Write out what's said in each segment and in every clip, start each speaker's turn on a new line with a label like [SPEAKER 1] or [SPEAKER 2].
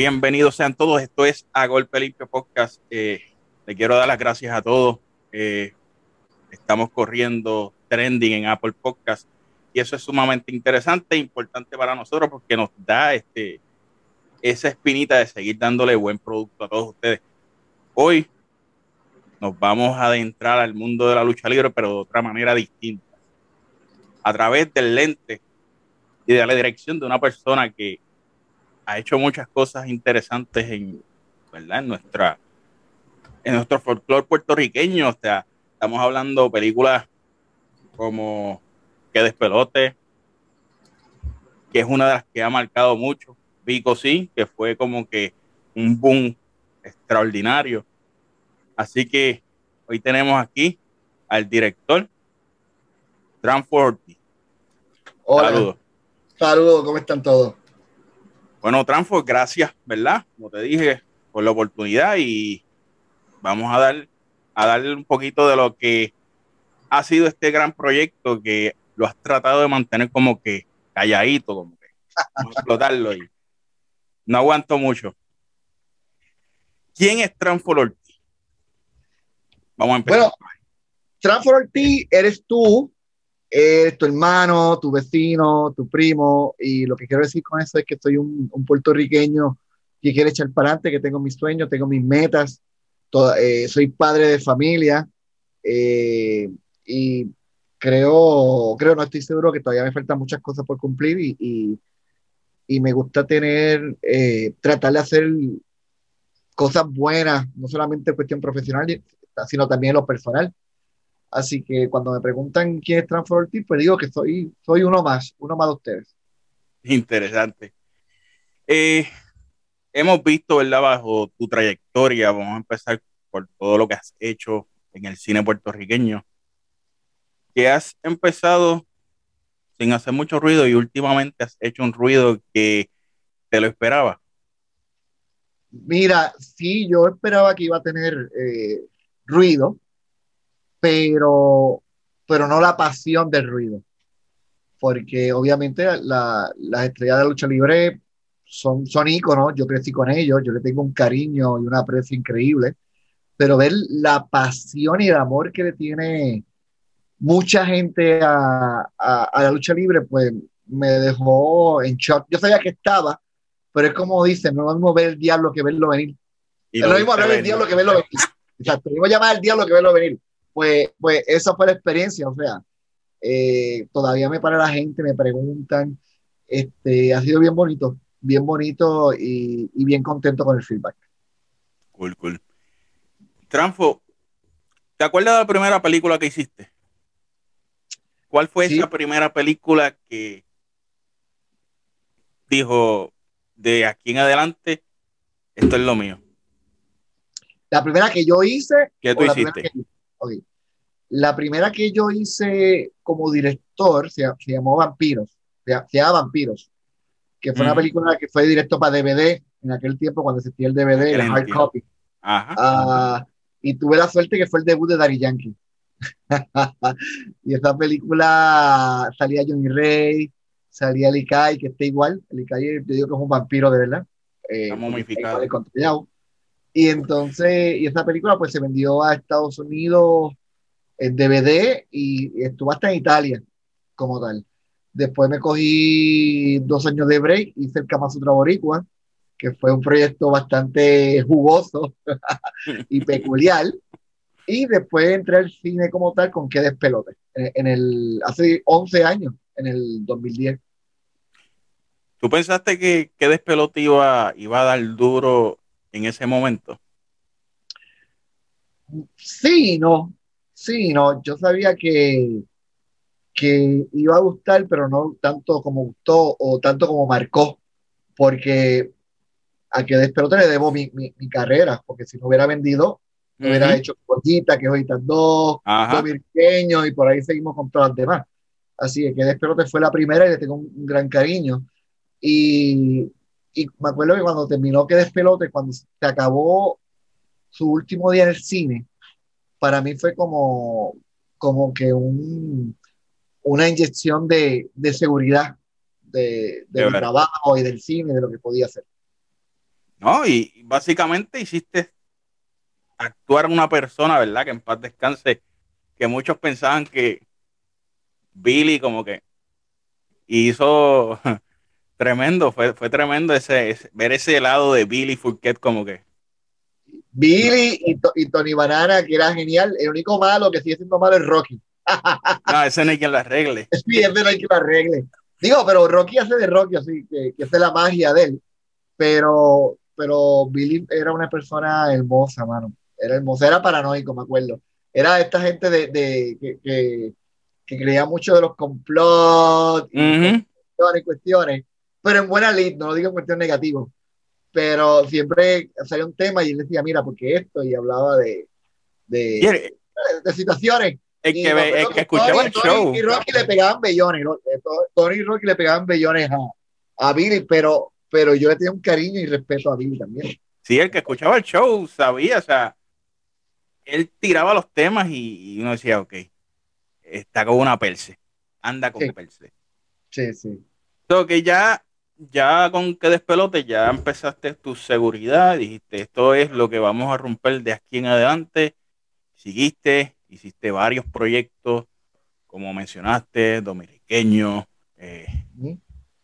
[SPEAKER 1] Bienvenidos sean todos. Esto es A Golpe Limpio Podcast. Eh, le quiero dar las gracias a todos. Eh, estamos corriendo trending en Apple Podcast y eso es sumamente interesante e importante para nosotros porque nos da este, esa espinita de seguir dándole buen producto a todos ustedes. Hoy nos vamos a adentrar al mundo de la lucha libre, pero de otra manera distinta. A través del lente y de la dirección de una persona que ha hecho muchas cosas interesantes en, ¿verdad? en nuestra en nuestro folclore puertorriqueño. O sea, estamos hablando películas como Que despelote, que es una de las que ha marcado mucho. Vico sí, que fue como que un boom extraordinario. Así que hoy tenemos aquí al director Transport.
[SPEAKER 2] Saludos. Saludos, ¿cómo están todos?
[SPEAKER 1] Bueno, Transport, gracias, ¿verdad? Como te dije, por la oportunidad y vamos a dar a darle un poquito de lo que ha sido este gran proyecto que lo has tratado de mantener como que calladito, como que explotarlo y no aguanto mucho. ¿Quién es Transport
[SPEAKER 2] Vamos a empezar. Bueno, Transfer Ortiz eres tú, eres tu hermano, tu vecino, tu primo, y lo que quiero decir con eso es que soy un, puertorriqueño que quiere echar para adelante, que tengo mis sueños, tengo mis metas, eh, soy padre de familia, eh, y creo, creo, no estoy seguro que todavía me faltan muchas cosas por cumplir y, y, me gusta tener, eh, tratar de hacer cosas buenas, no solamente en cuestión profesional, sino también en lo personal. Así que cuando me preguntan quién es Transfer pues digo que soy, soy uno más, uno más de ustedes.
[SPEAKER 1] Interesante. Eh, hemos visto, ¿verdad? Bajo tu trayectoria, vamos a empezar por todo lo que has hecho en el cine puertorriqueño, que has empezado sin hacer mucho ruido y últimamente has hecho un ruido que te lo esperaba.
[SPEAKER 2] Mira, sí, yo esperaba que iba a tener eh, ruido, pero, pero no la pasión del ruido. Porque obviamente las estrellas de la lucha libre son, son íconos, yo crecí con ellos, yo le tengo un cariño y una aprecio increíble, pero ver la pasión y el amor que le tiene mucha gente a, a, la lucha libre, pues me dejó en shock. Yo sabía que estaba, pero es como dicen, no es lo mismo ver el diablo que verlo venir. Y es lo mismo ver el diablo que verlo venir. Exacto, iba a llamar al diablo que verlo venir. Pues, pues esa fue la experiencia, o sea, eh, todavía me para la gente, me preguntan, este, ha sido bien bonito, bien bonito y, y, bien contento con el feedback.
[SPEAKER 1] Cool, cool. Tranfo, ¿te acuerdas de la primera película que hiciste? ¿Cuál fue esa primera película que dijo, de aquí en adelante, esto es lo mío?
[SPEAKER 2] La primera que yo hice.
[SPEAKER 1] ¿Qué tú hiciste?
[SPEAKER 2] La primera que yo hice como director se, llamó Vampiros. Se, llama Vampiros. Que fue una película que fue directo para DVD en aquel tiempo cuando existía el DVD, el hard copy. Ajá. Ah, y tuve la suerte que fue el debut de Daddy Yankee. y esa película salía Johnny Rey, salía Likai, que está igual. Likai, yo digo que es un vampiro de verdad.
[SPEAKER 1] Eh, está momificado.
[SPEAKER 2] Y entonces, y esa película pues se vendió a Estados Unidos en DVD y estuvo hasta en Italia como tal. Después me cogí dos años de break, hice el Kamasutra Boricua, que fue un proyecto bastante jugoso y peculiar. Y después entré al cine como tal con Que Despelote, en, el, hace 11 años, en el 2010.
[SPEAKER 1] ¿Tú pensaste que Que Despelote iba, iba a dar duro en ese momento?
[SPEAKER 2] Sí, no, sí, no, yo sabía que, que iba a gustar, pero no tanto como gustó o tanto como marcó, porque a que despelote le debo mi, carrera, porque si no hubiera vendido, hubiera hecho Joyita, que Joyitas 2, Virqueño, y por ahí seguimos con todas las demás. Así que Despelote fue la primera y le tengo un gran cariño. Y, y me acuerdo que cuando terminó que despelote, cuando se acabó su último día en el cine, para mí fue como, como que un, una inyección de, de seguridad de, de trabajo y del cine, de lo que podía hacer.
[SPEAKER 1] No, y básicamente hiciste actuar una persona, ¿verdad? Que en paz descanse, que muchos pensaban que Billy como que hizo tremendo, fue, fue tremendo ese, ver ese lado de Billy Fourquet como que.
[SPEAKER 2] Billy y, Tony Banana, que era genial, el único malo que sigue siendo malo es Rocky.
[SPEAKER 1] no, ese no hay quien lo arregle.
[SPEAKER 2] Sí, ese no hay quien lo arregle. Digo, pero Rocky hace de Rocky, así que, que es la magia de él. Pero, pero Billy era una persona hermosa, mano. Era hermosa, era paranoico, me acuerdo. Era esta gente de, de que, que, creía mucho de los complots y cuestiones, pero en buena lid, no lo digo en cuestión negativa. Pero siempre salía un tema y él decía, mira, porque esto, y hablaba de, de, de situaciones
[SPEAKER 1] el que, el que escuchaba el show.
[SPEAKER 2] y Rocky le pegaban bellones. Eh, Tony y Rocky le pegaban bellones a, a Billy, pero, pero yo le tenía un cariño y respeto a Billy también.
[SPEAKER 1] Sí, el que escuchaba el show sabía, o sea, él tiraba los temas y, uno decía, ok, está con una perse, anda con perse.
[SPEAKER 2] Sí, sí.
[SPEAKER 1] Entonces, que ya, ya con que despelote, ya empezaste tu seguridad, dijiste, esto es lo que vamos a romper de aquí en adelante, seguiste, hiciste varios proyectos, como mencionaste, dominiqueño, eh,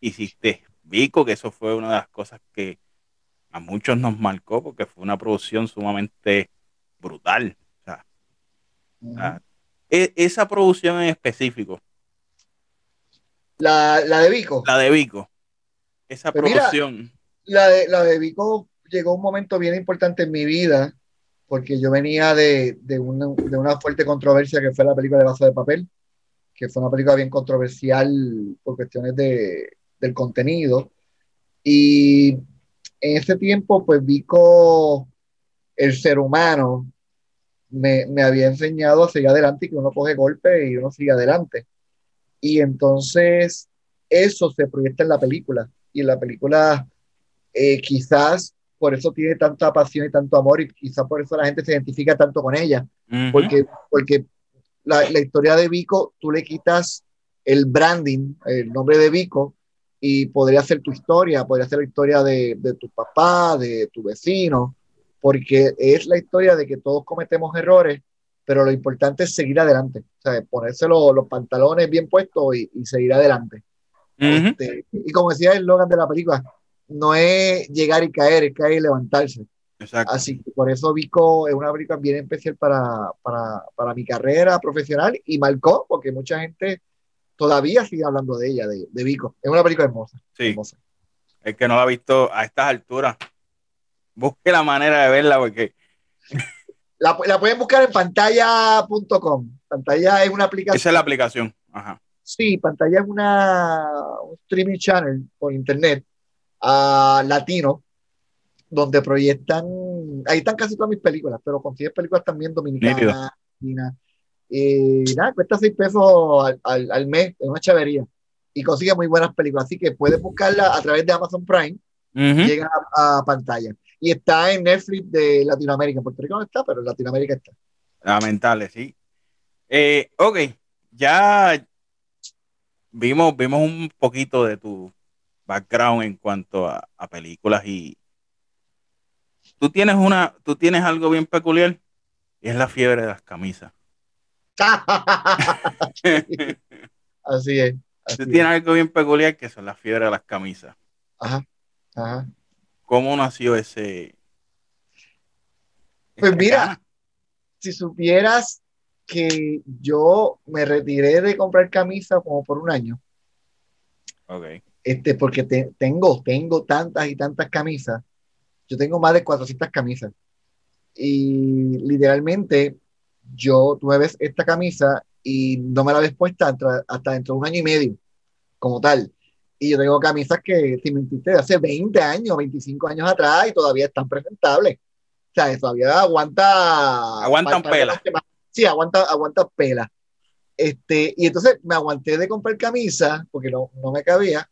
[SPEAKER 1] hiciste Vico, que eso fue una de las cosas que a muchos nos marcó, porque fue una producción sumamente brutal. E, esa producción en específico.
[SPEAKER 2] La, de Vico.
[SPEAKER 1] La de Vico. Esa pues producción.
[SPEAKER 2] la, de, la de Vico llegó un momento bien importante en mi vida porque yo venía de, de, una, de, una, fuerte controversia que fue la película de Vaso de Papel, que fue una película bien controversial por cuestiones de, del contenido. Y en ese tiempo, pues Vico, el ser humano, me, me, había enseñado a seguir adelante y que uno coge golpe y uno sigue adelante. Y entonces eso se proyecta en la película. Y en la película eh, quizás por eso tiene tanta pasión y tanto amor y quizá por eso la gente se identifica tanto con ella, porque, porque la, la, historia de Vico, tú le quitas el branding, el nombre de Vico, y podría ser tu historia, podría ser la historia de, de tu papá, de tu vecino, porque es la historia de que todos cometemos errores, pero lo importante es seguir adelante, o sea, ponerse los pantalones bien puestos y, y seguir adelante. Este, y como decía el slogan de la película, no es llegar y caer, es caer y levantarse. Exacto. Así que por eso Vico es una película bien especial para, para, para, mi carrera profesional y marcó, porque mucha gente todavía sigue hablando de ella, de, de Vico. Es una película hermosa.
[SPEAKER 1] Sí. Hermosa. El que no la ha visto a estas alturas, busque la manera de verla porque...
[SPEAKER 2] La, la pueden buscar en pantalla.com. Pantalla es una aplicación.
[SPEAKER 1] Esa es la aplicación. Ajá.
[SPEAKER 2] Sí, pantalla es una, un streaming channel por internet a latino, donde proyectan, ahí están casi todas mis películas, pero consigues películas también dominicanas, y nada, cuesta 6 pesos al, al, mes, es una chavería, y consigue muy buenas películas, así que puedes buscarla a través de Amazon Prime, llega a, pantalla, y está en Netflix de Latinoamérica, en Puerto Rico no está, pero en Latinoamérica está.
[SPEAKER 1] Lamentable, sí. Eh, ok, ya vimos, vimos un poquito de tu background en cuanto a, películas y tú tienes una, tú tienes algo bien peculiar y es la fiebre de las camisas.
[SPEAKER 2] así es.
[SPEAKER 1] tú tienes algo bien peculiar que son la fiebre de las camisas.
[SPEAKER 2] Ajá, ajá.
[SPEAKER 1] ¿Cómo nació ese?
[SPEAKER 2] Pues mira, si supieras que yo me retiré de comprar camisas como por un año.
[SPEAKER 1] Okay
[SPEAKER 2] este, porque tengo, tengo tantas y tantas camisas. Yo tengo más de 400 camisas. Y literalmente, yo, tú me ves esta camisa y no me la ves puesta hasta, dentro de un año y medio, como tal. Y yo tengo camisas que, si me de hace 20 años, 25 años atrás y todavía están presentables. O sea, todavía aguanta.
[SPEAKER 1] Aguantan pela.
[SPEAKER 2] Sí, aguanta, aguanta pela. Este, y entonces me aguanté de comprar camisa porque no, no me cabía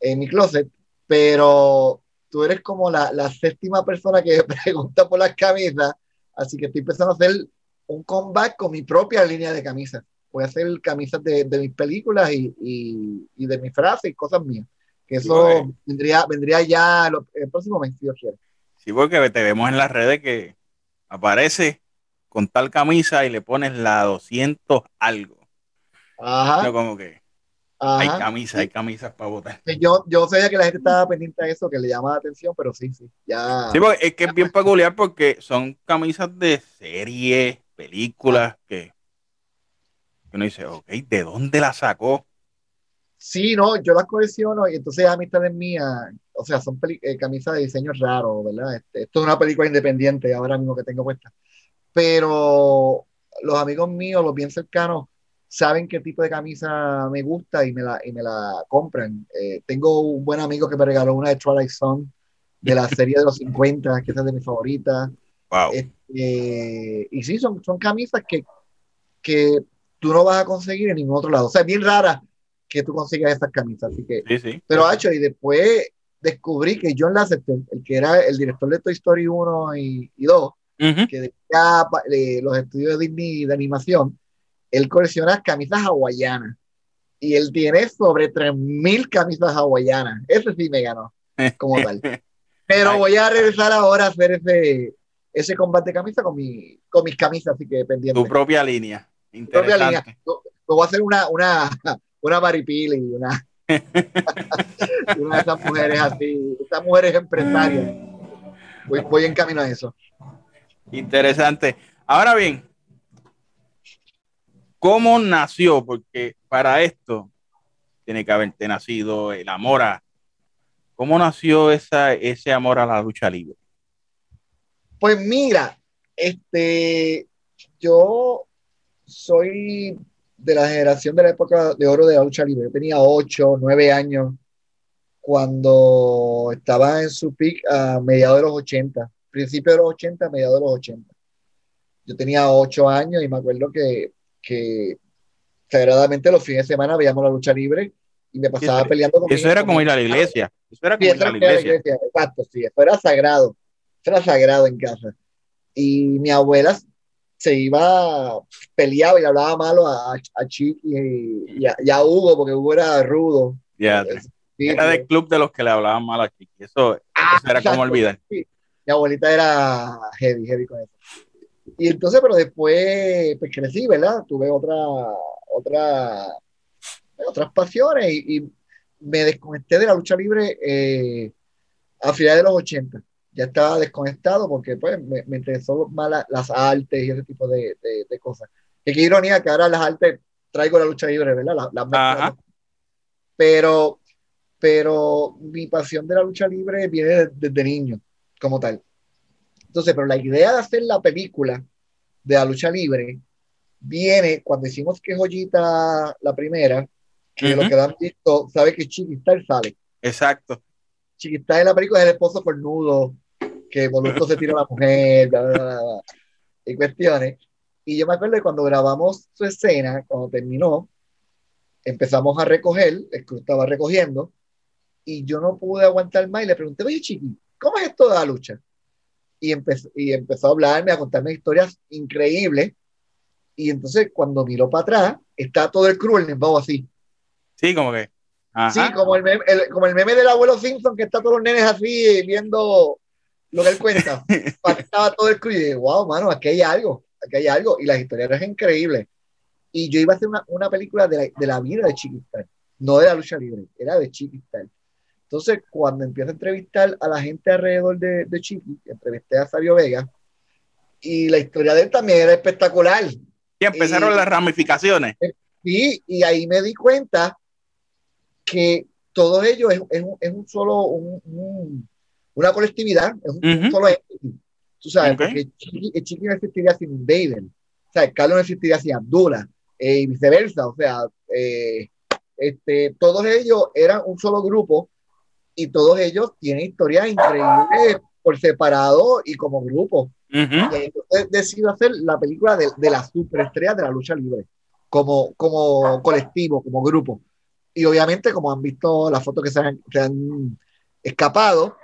[SPEAKER 2] en mi closet, pero tú eres como la, la séptima persona que pregunta por las camisas, así que estoy empezando a hacer un comeback con mi propia línea de camisas. Voy a hacer camisas de, de mis películas y, y, y, de mis frases y cosas mías. Que eso vendría, vendría ya el próximo mes, si Dios quiere.
[SPEAKER 1] Sí, porque te vemos en las redes que aparece con tal camisa y le pones la 200 algo. Ajá. No, como que hay camisas, hay camisas para votar.
[SPEAKER 2] yo, yo sabía que la gente estaba pendiente de eso, que le llamaba la atención, pero sí, sí, ya.
[SPEAKER 1] Sí, porque es que es bien peculiar porque son camisas de serie, películas, que uno dice, ok, ¿de dónde la sacó?
[SPEAKER 2] Sí, no, yo las colecciono y entonces amistades mías, o sea, son eh, camisas de diseño raro, ¿verdad? Este, esto es una película independiente ahora mismo que tengo puesta. Pero los amigos míos, los bien cercanos, saben qué tipo de camisa me gusta y me la, y me la compran. Eh, tengo un buen amigo que me regaló una de Twilight Zone de la serie de los 50, que es de mis favoritas. Wow. Este, y sí, son, son camisas que, que tú no vas a conseguir en ningún otro lado. O sea, es bien rara que tú consigas esas camisas. Así que,
[SPEAKER 1] sí, sí.
[SPEAKER 2] Pero, hecho, y después descubrí que John Lasseter, el que era el director de Toy Story 1 y, 2, que decía los estudios de Disney de animación, él colecciona camisas hawaianas. Y él tiene sobre 3.000 camisas hawaianas. Ese sí me ganó, como tal. Pero voy a regresar ahora a hacer ese, ese combate de camisa con, mi, con mis camisas, así que pendiente.
[SPEAKER 1] Tu propia línea. Interesante. Propia línea.
[SPEAKER 2] voy a hacer una, una, una baripili, una, una de esas mujeres así, esas mujeres empresarias. Voy, voy en camino a eso.
[SPEAKER 1] Interesante. Ahora bien, ¿cómo nació? Porque para esto tiene que haberte nacido el amor a. ¿Cómo nació esa, ese amor a la lucha libre?
[SPEAKER 2] Pues mira, este, yo soy de la generación de la época de oro de la lucha libre. Yo tenía 8, 9 años cuando estaba en su peak a mediados de los 80, principio de los 80, mediados de los 80. Yo tenía 8 años y me acuerdo que, que sagradamente los fines de semana veíamos la lucha libre y me pasaba peleando
[SPEAKER 1] con Eso era como ir a la iglesia. Eso era como ir a la iglesia.
[SPEAKER 2] Exacto, sí, eso era sagrado. Eso era sagrado en casa. Y mi abuela se iba, peleaba y le hablaba malo a, a Chiqui y, a, Hugo, porque Hugo era rudo.
[SPEAKER 1] era del club de los que le hablaban mal a Chiqui. Eso, ah, era como olvidar.
[SPEAKER 2] Mi abuelita era heavy, heavy con eso. Y entonces, pero después, pues crecí, ¿verdad? Tuve otra, otra, otras pasiones y, me desconecté de la lucha libre eh, a finales de los 80 ya estaba desconectado porque pues me, me interesó más las artes y ese tipo de, de, cosas. Y qué ironía que ahora las artes traigo la lucha libre, ¿verdad? La, pero, pero mi pasión de la lucha libre viene desde, niño, como tal. Entonces, pero la idea de hacer la película de la lucha libre viene cuando hicimos que joyita la primera, que lo que han visto, sabe que Chiquistar sale.
[SPEAKER 1] Exacto.
[SPEAKER 2] Chiquistar en la película es el esposo cornudo, que Molusco se tira a la mujer, y cuestiones. Y yo me acuerdo de cuando grabamos su escena, cuando terminó, empezamos a recoger, el club estaba recogiendo, y yo no pude aguantar más y le pregunté, oye, Chiqui, ¿cómo es esto de la lucha? Y, empezó, y empezó a hablarme, a contarme historias increíbles. Y entonces, cuando miró para atrás, está todo el crew, el así.
[SPEAKER 1] Sí, como que.
[SPEAKER 2] Sí, como el, meme, como el meme del abuelo Simpson, que está todos los nenes así viendo lo que él cuenta, estaba todo el crew y dije, wow, mano, aquí hay algo, aquí hay algo. Y las historias eran increíbles. Y yo iba a hacer una, una película de la, de la, vida de Chiquistal, no de la lucha libre, era de Chiquistal. Entonces, cuando empiezo a entrevistar a la gente alrededor de, de Chiqui, entrevisté a Sabio Vega, y la historia de él también era espectacular.
[SPEAKER 1] Y empezaron las ramificaciones.
[SPEAKER 2] Sí, y ahí me di cuenta que todo ello es, es, un, es un, solo, un, una colectividad, es un, solo Tú sabes, porque Chiqui, no existiría sin Invader, o sea, Carlos no existiría sin Abdullah, eh, y viceversa, o sea, eh, este, todos ellos eran un solo grupo y todos ellos tienen historias increíbles por separado y como grupo. Y entonces decido hacer la película de, de las superestrellas de la lucha libre, como, como colectivo, como grupo. Y obviamente, como han visto las fotos que se han, se han escapado,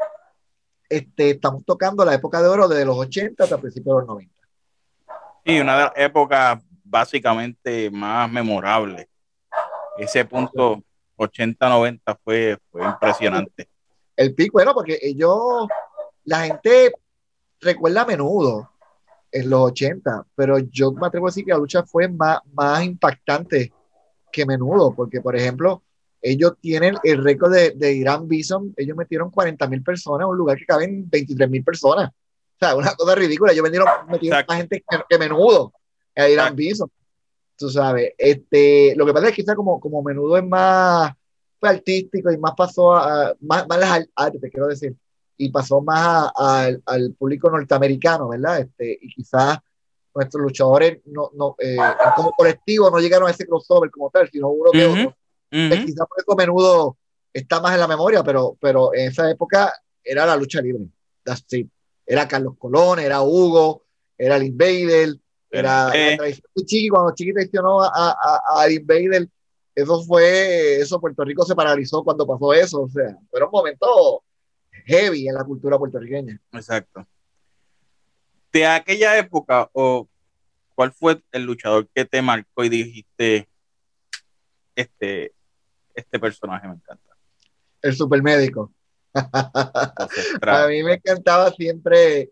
[SPEAKER 2] este, estamos tocando la época de oro desde los 80 hasta principios de los 90.
[SPEAKER 1] Sí, una época básicamente más memorable. Ese punto 80-90 fue, fue impresionante.
[SPEAKER 2] El pico, bueno, porque ellos, la gente recuerda a menudo en los 80, pero yo me atrevo a decir que la lucha fue más, más impactante que menudo, porque por ejemplo, ellos tienen el récord de, de Irán Bison, ellos metieron 40 mil personas a un lugar que caben 23 mil personas. O sea, una cosa ridícula. Ellos metieron, metieron más gente que, menudo a Irán Bison. Tú sabes, este, lo que pasa es que quizá como, como menudo es más artístico y más pasó a, más, más las artes, quiero decir y pasó más al público norteamericano, ¿verdad? Este, y quizás nuestros luchadores no, no, eh, como colectivo no llegaron a ese crossover como tal, sino uno que otro. Eh, quizás por eso menudo está más en la memoria, pero, pero en esa época era la lucha libre. Era Carlos Colón, era Hugo, era el Invader, era eh. Chiqui, cuando Chiqui traicionó a, a, a, Invader, eso fue, eso Puerto Rico se paralizó cuando pasó eso, o sea, fueron momentos heavy en la cultura puertorriqueña.
[SPEAKER 1] Exacto. De aquella época, o cuál fue el luchador que te marcó y dijiste, este, este personaje me encanta?
[SPEAKER 2] El supermédico. A mí me encantaba siempre.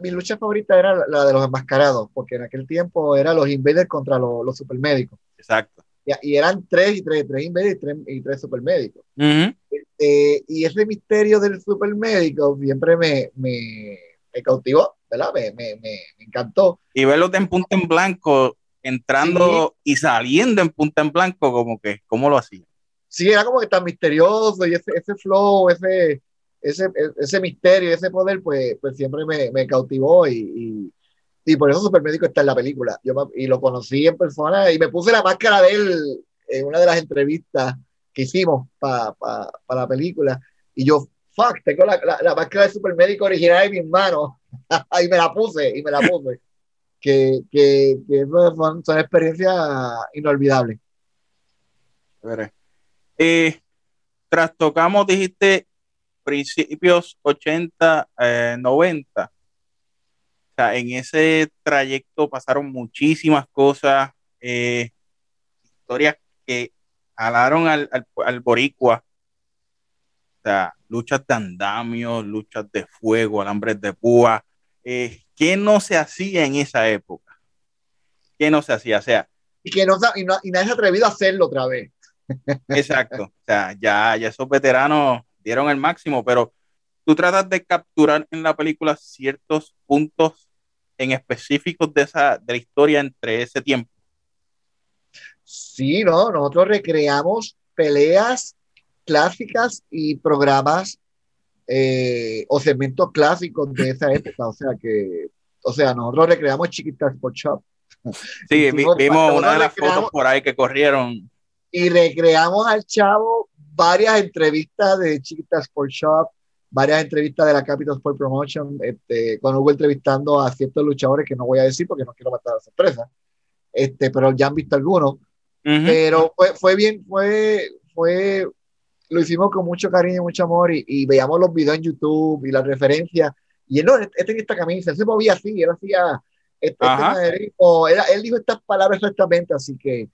[SPEAKER 2] Mi lucha favorita era la, de los enmascarados, porque en aquel tiempo era los invaders contra los, los supermédicos.
[SPEAKER 1] Exacto.
[SPEAKER 2] Y, eran tres y tres, tres invaders y tres, y tres supermédicos. Eh, y ese misterio del supermédico siempre me, me, me cautivó, ¿verdad? Me, me, encantó.
[SPEAKER 1] Y verlos en punta en blanco, entrando y saliendo en punta en blanco, como que, ¿cómo lo hacía?
[SPEAKER 2] Sí, era como que tan misterioso y ese, ese flow, ese, ese, ese misterio, ese poder, pues, pues siempre me, cautivó y, y, por eso Supermédico está en la película. Yo y lo conocí en persona y me puse la máscara de él en una de las entrevistas que hicimos para la película. Y yo, fuck, tengo la, la, máscara de supermédico original en mis manos. y me la puse, y me la puse. que, que, son, experiencias inolvidables.
[SPEAKER 1] Eh, trastocamos, dijiste, principios 80, 90. Eh, o sea, en ese trayecto pasaron muchísimas cosas, eh, historias que jalaron al, al, boricua. O sea, luchas de andamio, luchas de fuego, alambres de púa. Eh, ¿Qué no se hacía en esa época? ¿Qué no se hacía? O sea,
[SPEAKER 2] y que no, y, nadie se ha atrevido a hacerlo otra vez.
[SPEAKER 1] Exacto. O sea, ya, ya esos veteranos dieron el máximo, pero tú tratas de capturar en la película ciertos puntos en específicos de, esa, de la historia entre ese tiempo.
[SPEAKER 2] Sí, no, nosotros recreamos peleas clásicas y programas eh, o segmentos clásicos de esa época. O sea que, o sea, nosotros recreamos Chiquita Sport Shop.
[SPEAKER 1] Sí, vimos una de las fotos por ahí que corrieron.
[SPEAKER 2] Y recreamos al chavo varias entrevistas de Chiquita Sport Shop, varias entrevistas de la Capital Sport Promotion, este, cuando hubo entrevistando a ciertos luchadores que no voy a decir porque no quiero matar a la sorpresa, este, pero ya han visto algunos. Pero fue, fue bien, fue, fue, lo hicimos con mucho cariño y mucho amor y, veíamos los videos en YouTube y las referencias. Y él, no, este en esta camisa, él se movía así, él hacía, este, este él, dijo estas palabras exactamente, así que,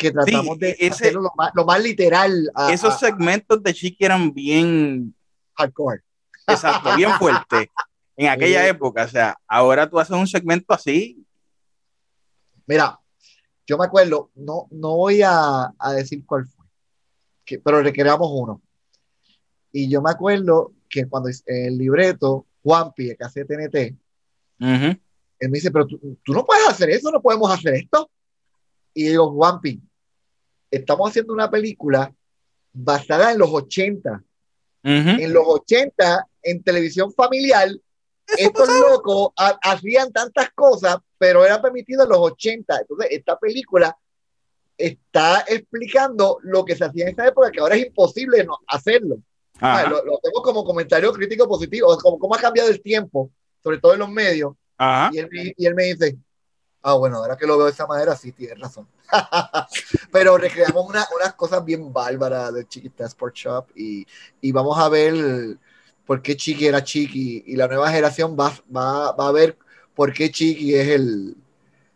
[SPEAKER 2] que tratamos de hacerlo lo más, lo más literal.
[SPEAKER 1] esos segmentos de Chiqui eran bien
[SPEAKER 2] hardcore.
[SPEAKER 1] Exacto, bien fuerte. En aquella época, o sea, ahora tú haces un segmento así.
[SPEAKER 2] Mira, yo me acuerdo, no, no voy a, decir cuál fue, que, pero recreamos uno. Y yo me acuerdo que cuando el libreto, Juanpi, que hace TNT, él me dice, pero tú, no puedes hacer eso, no podemos hacer esto. Y digo, Juanpi, estamos haciendo una película basada en los 80. En los 80, en televisión familiar, estos locos hacían tantas cosas, pero era permitido en los 80. Entonces, esta película está explicando lo que se hacía en esa época, que ahora es imposible no hacerlo. lo, lo, tengo como comentario crítico positivo, como cómo ha cambiado el tiempo, sobre todo en los medios. Y, él, y, él, me dice, ah, bueno, ahora que lo veo de esa manera, sí, tienes razón. Pero recreamos una, unas cosas bien bárbaras de Chiquita Sport Shop y, y vamos a ver por qué Chiqui era Chiqui y la nueva generación va, va, va a ver por qué Chiqui es el,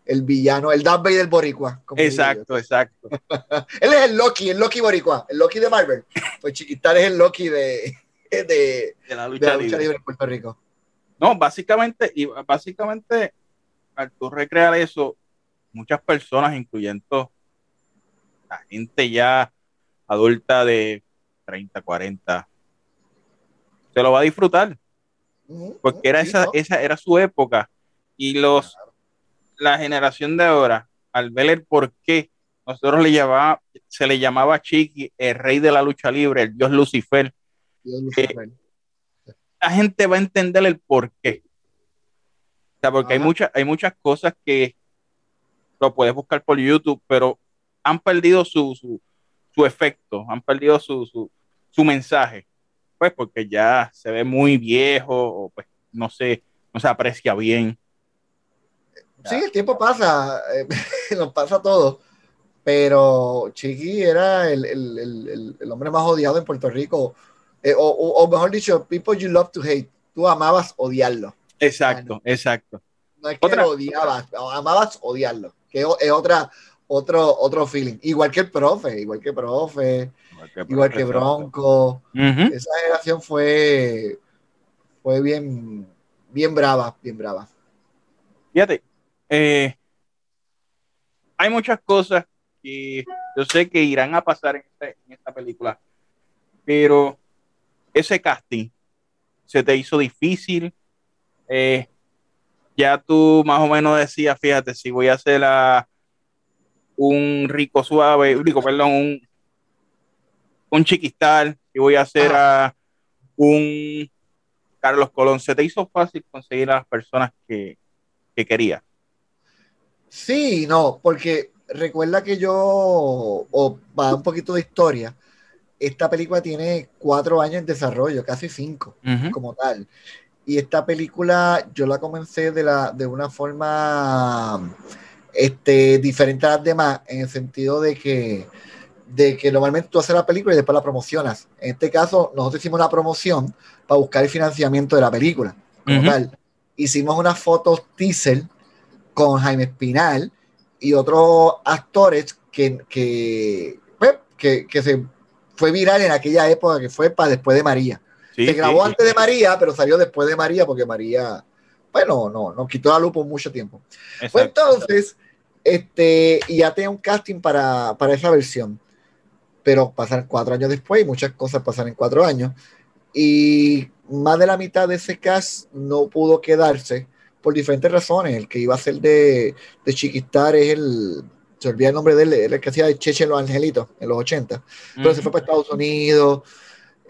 [SPEAKER 2] el villano, el Darth del boricua.
[SPEAKER 1] Exacto, exacto.
[SPEAKER 2] Él es el Loki, el Loki boricua, el Loki de Marvel. Pues Chiquitar es el Loki de, de, la lucha, libre. en Puerto Rico.
[SPEAKER 1] No, básicamente, y básicamente, al tú recrear eso, muchas personas, incluyendo la gente ya adulta de 30, 40, se lo va a disfrutar. Porque era esa, esa era su época. Y los la generación de ahora, al ver el por qué nosotros le llamaba, se le llamaba Chiqui el rey de la lucha libre, el dios Lucifer. Eh, la gente va a entender el por qué. Sea, porque hay muchas, hay muchas cosas que lo puedes buscar por YouTube, pero han perdido su, su, su efecto, han perdido su, su, su, mensaje. Pues porque ya se ve muy viejo, o pues no se, no se aprecia bien.
[SPEAKER 2] Sí, el tiempo pasa, eh, nos pasa todo. Pero Chiqui era el, el, el, hombre más odiado en Puerto Rico. Eh, o, o, mejor dicho, people you love to hate. Tú amabas odiarlo.
[SPEAKER 1] Exacto, exacto.
[SPEAKER 2] No es que lo odiabas, amabas odiarlo. Que es otra, otro, otro feeling. Igual que el profe, igual que profe, igual que, Bronco. Esa generación fue, fue bien, bien brava, bien brava.
[SPEAKER 1] Fíjate, eh, hay muchas cosas que yo sé que irán a pasar en, este, esta película, pero ese casting se te hizo difícil. Eh, ya tú más o menos decías, fíjate, si voy a hacer a un rico suave, rico, perdón, un, un chiquistal, y voy a hacer a un Carlos Colón, ¿se te hizo fácil conseguir a las personas que, que querías?
[SPEAKER 2] Sí, no, porque recuerda que yo, o va un poquito de historia, esta película tiene cuatro años en desarrollo, casi cinco, como tal. Y esta película yo la comencé de, la, de una forma este, diferente a las demás, en el sentido de que, de que normalmente tú haces la película y después la promocionas. En este caso, nosotros hicimos una promoción para buscar el financiamiento de la película, como tal. Hicimos unas fotos teaser con Jaime Espinal y otros actores que, que, pues, que, que, se fue viral en aquella época que fue para después de María. Se grabó antes de María, pero salió después de María porque María, bueno, no, nos quitó la luz por mucho tiempo. Pues entonces, este, ya tenía un casting para, para esa versión, pero pasaron cuatro años después y muchas cosas pasaron en cuatro años. Y más de la mitad de ese cast no pudo quedarse por diferentes razones. El que iba a ser de, de Chiquistar es el, se olvida el nombre de él, el que hacía de Cheche los Angelitos en los 80, pero se fue para Estados Unidos.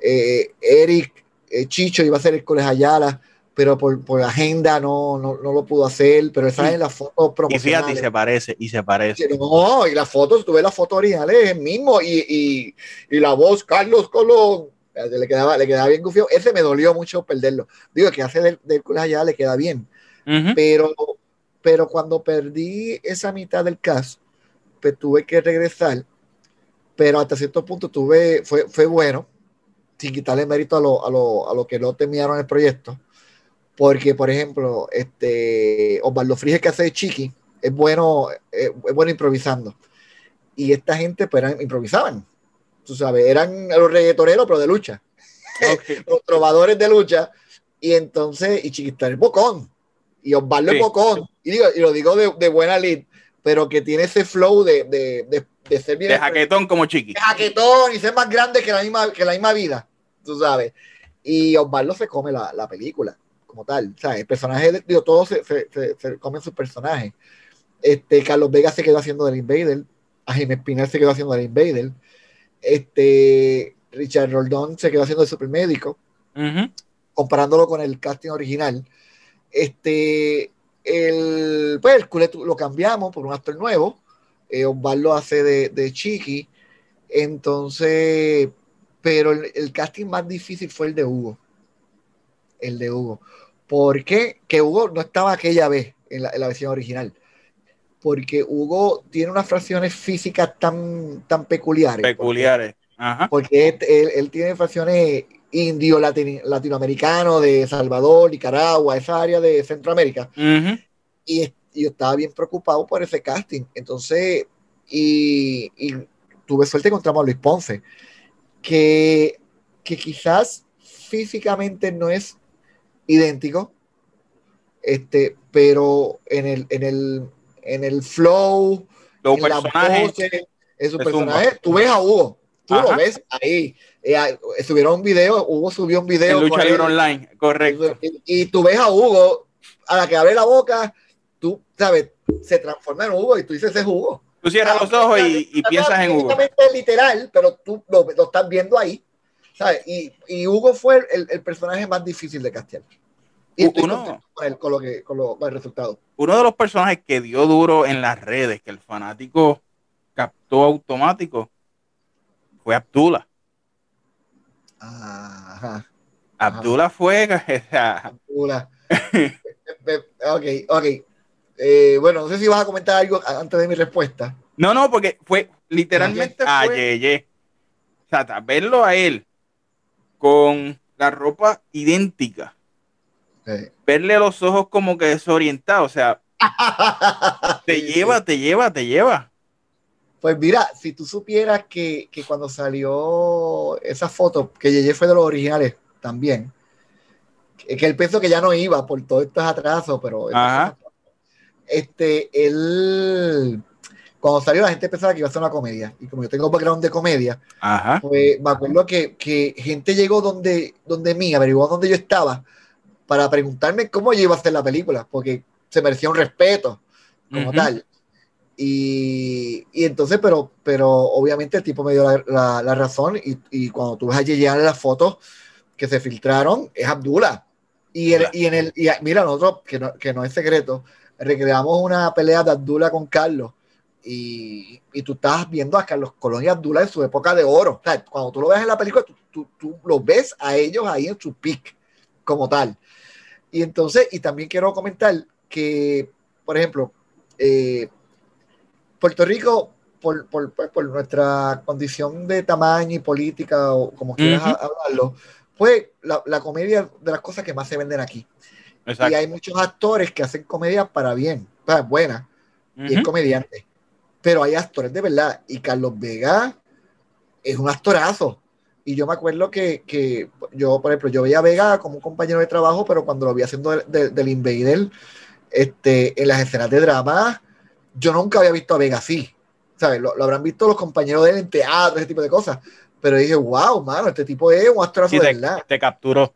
[SPEAKER 2] Eh, Eric eh, Chicho iba a ser el Colegio Ayala, pero por, por agenda no, no, no, lo pudo hacer, pero esa es la foto
[SPEAKER 1] promocional. Y fíjate, y se parece, y se parece.
[SPEAKER 2] No, y las fotos, tuve las fotos originales, el mismo, y, y, y, la voz, Carlos Colón, le quedaba, le quedaba bien gufio. Ese me dolió mucho perderlo. Digo, que hace del, del Colegio Ayala le queda bien pero, pero cuando perdí esa mitad del caso, pues tuve que regresar, pero hasta cierto punto tuve, fue, fue bueno, sin quitarle mérito a lo, a lo, a lo que no terminaron el proyecto, porque, por ejemplo, este, Osvaldo Frige que hace de Chiqui, es bueno, es, bueno improvisando. Y esta gente pues improvisaban, tú sabes, eran los reggaetoneros, pero de lucha. los trovadores de lucha. Y entonces, y Chiquita el bocón y Osvaldo sí. Bocón, y, digo, y lo digo de, de, buena lead, pero que tiene ese flow de, de, de ser
[SPEAKER 1] bien. De jaquetón como chiqui.
[SPEAKER 2] De jaquetón y ser más grande que la misma, que la misma vida, tú sabes. Y Osvaldo se come la, la película, como tal. O sea, el personaje, digo, todos se, se, se, se comen sus personajes. Este, Carlos Vega se quedó haciendo del Invader, a Jaime Espinal se quedó haciendo del Invader, este, Richard Roldón se quedó haciendo de supermédico, uh -huh. comparándolo con el casting original. Este, el, pues el culé lo cambiamos por un actor nuevo. Eh, Osvaldo hace de, de, Chiqui. Entonces, pero el, el, casting más difícil fue el de Hugo. El de Hugo. ¿Por qué? Que Hugo no estaba aquella vez en la, en la versión original. Porque Hugo tiene unas fracciones físicas tan, tan peculiares.
[SPEAKER 1] Peculiares.
[SPEAKER 2] Porque, Ajá. porque él, él, él, tiene fracciones indio latin, latinoamericano de Salvador, Nicaragua, esa área de Centroamérica. Uh -huh. y, y, yo estaba bien preocupado por ese casting. Entonces, y, y tuve suerte encontramos a Luis Ponce, que, que quizás físicamente no es idéntico, este, pero en el, en el, en el flow,
[SPEAKER 1] Los
[SPEAKER 2] en la pose, en su personaje, tú ves a Hugo, tú
[SPEAKER 1] Ajá.
[SPEAKER 2] lo ves ahí. Eh, ah, subieron un video, Hugo subió un video.
[SPEAKER 1] en Lucha Libre Online, correcto.
[SPEAKER 2] y, y tú ves a Hugo, a la que abre la boca, tú sabes, se transforma en Hugo y tú dices, ese es Hugo.
[SPEAKER 1] Tú cierras los ojos y, y piensas en Hugo.
[SPEAKER 2] Literal, pero tú lo, lo estás viendo ahí. ¿sabes? Y, y Hugo fue el, el personaje más difícil de castear. Y estoy
[SPEAKER 1] uno-
[SPEAKER 2] con, con, lo que, con, lo- con el resultado.
[SPEAKER 1] Uno de los personajes que dio duro en las redes, que el fanático captó automático, fue Abdullah.
[SPEAKER 2] Ajá.
[SPEAKER 1] Abdullah fue, o sea,
[SPEAKER 2] Una. ok, ok. Eh, bueno, no sé si vas a comentar algo antes de mi respuesta.
[SPEAKER 1] no, no, porque fue literalmente a
[SPEAKER 2] fue-
[SPEAKER 1] Yeye. O sea, verlo a él con la ropa idéntica,
[SPEAKER 2] Eh.
[SPEAKER 1] verle los ojos como que desorientado, o sea, te
[SPEAKER 2] Sí,
[SPEAKER 1] lleva,
[SPEAKER 2] sí.
[SPEAKER 1] te lleva, te lleva.
[SPEAKER 2] Pues mira, si tú supieras que, que cuando salió esa foto, que Yeye fue de los originales también, que, que él pensó que ya no iba por todos estos atrasos, pero. Este, él, cuando salió la gente pensaba que iba a ser una comedia, y como yo tengo background de comedia,
[SPEAKER 1] Ajá.
[SPEAKER 2] pues me acuerdo que, que gente llegó donde, donde mí, averiguó dónde yo estaba, para preguntarme cómo yo iba a hacer la película, porque se merecía un respeto como
[SPEAKER 1] Ujú.
[SPEAKER 2] tal. Y, y entonces, pero, pero obviamente el tipo me dio la, la- la razón y, y cuando tú ves a llegar las fotos que se filtraron, es Abdullah. Y, el- y en el, y a- mira, nosotros, que no, que no es secreto, recreamos una pelea de Abdullah con Carlos y, y tú estás viendo a Carlos Colón y Abdullah en su época de oro. O sea, cuando tú lo ves en la película, tú, tú, tú los ves a ellos ahí en su peak como tal. Y entonces, y también quiero comentar que, por ejemplo, eh, Puerto Rico, por, por, pues, por nuestra condición de tamaño y política, o como quieras hablarlo, pues la, la comedia de las cosas que más se venden aquí. Y hay muchos actores que hacen comedia para bien, para buena, y es comediante. Pero hay actores de verdad. Y Carlos Vega es un actorazo. Y yo me acuerdo que, que yo, por ejemplo, yo veía a Vega como un compañero de trabajo, pero cuando lo vi haciendo de- de- del Invader, este, en las escenas de drama, yo nunca había visto a Vega así. ¿Sabes? Lo, lo habrán visto los compañeros de él en teatro, ese tipo de cosas. Pero dije, wow, mano, este tipo es un actorazo
[SPEAKER 1] Sí,
[SPEAKER 2] de
[SPEAKER 1] te,
[SPEAKER 2] verdad
[SPEAKER 1] te capturó.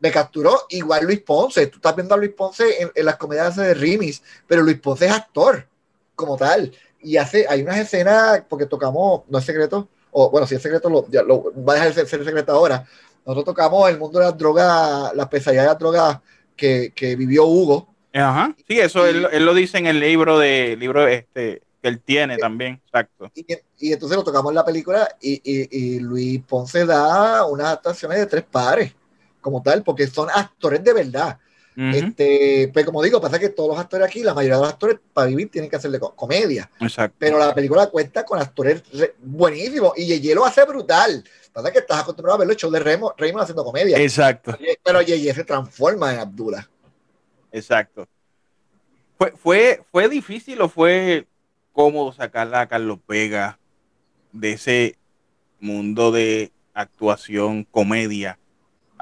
[SPEAKER 2] Me capturó igual Luis Ponce. Tú estás viendo a Luis Ponce en, en las comedias de Rimis, pero Luis Ponce es actor como tal. Y hace, hay unas escenas, porque tocamos, no es secreto, o bueno, si es secreto, lo, ya lo, va a dejar de ser, secreto ahora. Nosotros tocamos el mundo de las drogas, las pesadillas de las drogas que, que vivió Hugo.
[SPEAKER 1] Ajá. Sí, eso él, él lo dice en el libro de libro este que él tiene también. Exacto.
[SPEAKER 2] Y, y entonces lo tocamos en la película y, y- y Luis Ponce da unas actuaciones de tres pares, como tal, porque son actores de verdad.
[SPEAKER 1] Ujú.
[SPEAKER 2] Este, pues como digo, pasa que todos los actores aquí, la mayoría de los actores para vivir tienen que hacerle co- comedia,
[SPEAKER 1] Exacto.
[SPEAKER 2] pero la película cuenta con actores re- buenísimos y Yeye lo hace brutal. Pasa que estás acostumbrado a verlo hecho de Remo- Raymond haciendo comedia,
[SPEAKER 1] Exacto.
[SPEAKER 2] pero Yeye se transforma en Abdullah.
[SPEAKER 1] Exacto. ¿Fue, fue, ¿Fue difícil o fue cómodo sacarla a Carlos Vega de ese mundo de actuación, comedia,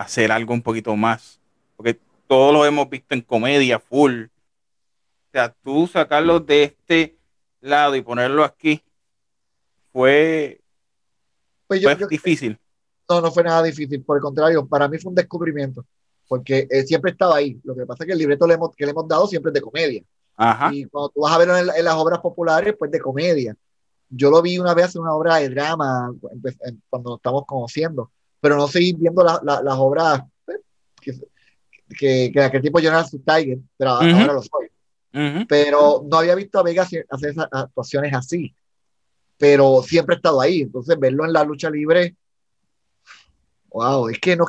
[SPEAKER 1] hacer algo un poquito más? Porque todos lo hemos visto en comedia full. O sea, tú sacarlo de este lado y ponerlo aquí fue,
[SPEAKER 2] Pues yo,
[SPEAKER 1] fue
[SPEAKER 2] yo-
[SPEAKER 1] difícil.
[SPEAKER 2] no, no fue nada difícil, por el contrario, para mí fue un descubrimiento, porque eh, siempre estaba ahí. Lo que pasa es que el libreto le hemos- que le hemos dado siempre es de comedia.
[SPEAKER 1] Ajá.
[SPEAKER 2] Y cuando tú vas a verlo en, en las obras populares, pues de comedia. Yo lo vi una vez en una obra de drama, cuando nos estamos conociendo, pero no seguí viendo la- la- las obras eh, que, que, que aquel tipo yo no era su Tiger, pero ahora lo soy. Pero no había visto a Vega hacer esas actuaciones así, pero siempre he estado ahí. Entonces, verlo en la lucha libre, wow, es que no,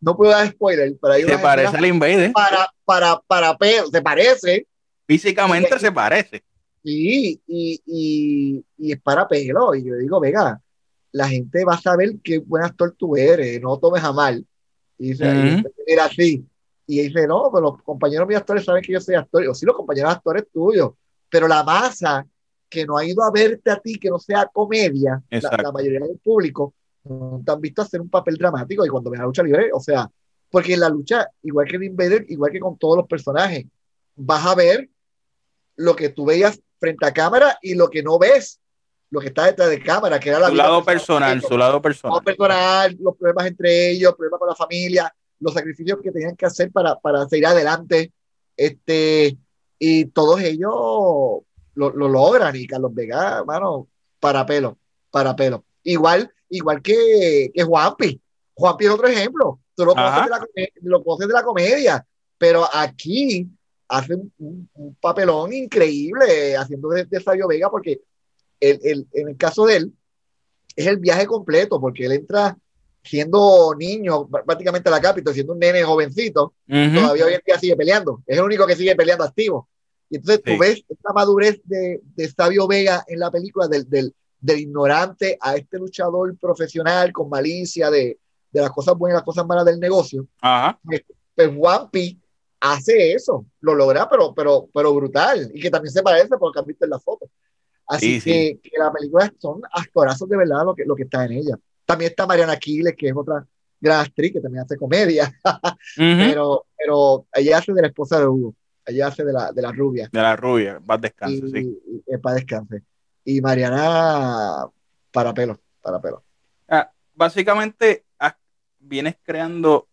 [SPEAKER 2] no puedo dar spoiler, pero hay
[SPEAKER 1] Se parece al Invader.
[SPEAKER 2] para, para, para, pe- se parece,
[SPEAKER 1] Físicamente se parece.
[SPEAKER 2] Sí, y, y, y es para pelo. Y yo digo, venga, la gente va a saber qué buen actor tú eres, no tomes a mal. Y dice,
[SPEAKER 1] Ujú.
[SPEAKER 2] y dice, mira, sí. Y dice, no, pero los compañeros míos actores saben que yo soy actor. O sí, los compañeros actores tuyos. Pero la masa que no ha ido a verte a ti, que no sea comedia, la, la mayoría del público, no te han visto hacer un papel dramático y cuando ves la lucha libre, o sea, porque en la lucha, igual que en Invader, igual que con todos los personajes, vas a ver lo que tú veías frente a cámara y lo que no ves, lo que está detrás de cámara, que era la
[SPEAKER 1] su lado personal, su lado personal.
[SPEAKER 2] personal, los problemas entre ellos, problemas con la familia, los sacrificios que tenían que hacer para, para seguir adelante, este, y todos ellos lo, lo logran, y Carlos Vega, mano, para pelo, para pelo. Igual, igual que, que Juanpi. Juanpi es otro ejemplo. Tú lo conoces, de la, lo conoces de la comedia, pero aquí hace un, papelón increíble haciendo de, de, Fabio Vega porque el, el, en el caso de él es el viaje completo porque él entra siendo niño prácticamente a la capital, siendo un nene jovencito, todavía hoy en día sigue peleando. Es el único que sigue peleando activo. Y entonces tú ves esta madurez de, de Sabio Vega en la película del, del, del, ignorante a este luchador profesional con malicia de, de las cosas buenas y las cosas malas del negocio.
[SPEAKER 1] Ajá.
[SPEAKER 2] Pues, pues One hace eso, lo logra, pero, pero, pero brutal. Y que también se parece porque han visto en la foto. Así
[SPEAKER 1] Sí,
[SPEAKER 2] que, que la película son actorazos de verdad lo que, lo que está en ella. También está Mariana Aquiles, que es otra gran actriz que también hace comedia, pero, pero ella hace de la esposa de Hugo, ella hace de la, de la rubia.
[SPEAKER 1] De la rubia, va
[SPEAKER 2] Y,
[SPEAKER 1] descanso, sí.
[SPEAKER 2] y- y para descanse. Y Mariana, para pelo, para pelo.
[SPEAKER 1] Ah, básicamente ah, vienes creando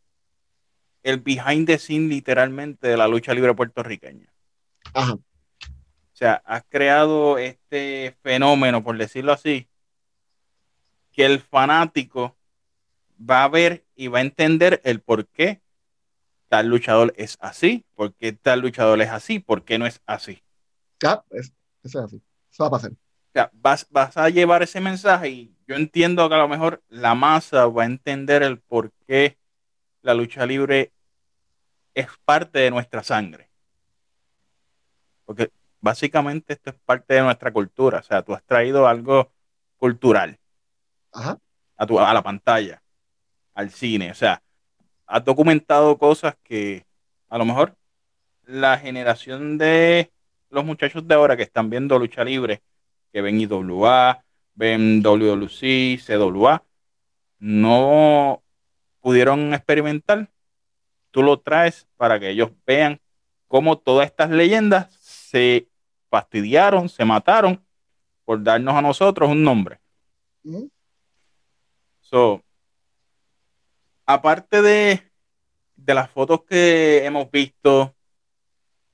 [SPEAKER 1] el behind the scene literalmente de la lucha libre puertorriqueña.
[SPEAKER 2] Ajá,
[SPEAKER 1] sea, has creado este fenómeno, por decirlo así, que el fanático va a ver y va a entender el por qué tal luchador es así, por qué tal luchador es así, por qué no es así.
[SPEAKER 2] ya, es- eso es así. Eso va a pasar.
[SPEAKER 1] O sea, vas, vas a llevar ese mensaje y yo entiendo que a lo mejor la masa va a entender el por qué la lucha libre es parte de nuestra sangre. Porque básicamente esto es parte de nuestra cultura. O sea, tú has traído algo cultural
[SPEAKER 2] Ajá,
[SPEAKER 1] a, tu, a la pantalla, al cine. O sea, has documentado cosas que a lo mejor la generación de los muchachos de ahora que están viendo lucha libre, que ven IWA, ven WWC, CWA, no pudieron experimentar. Tú lo traes para que ellos vean cómo todas estas leyendas se fastidiaron, se mataron por darnos a nosotros un nombre. So, aparte de, de las fotos que hemos visto,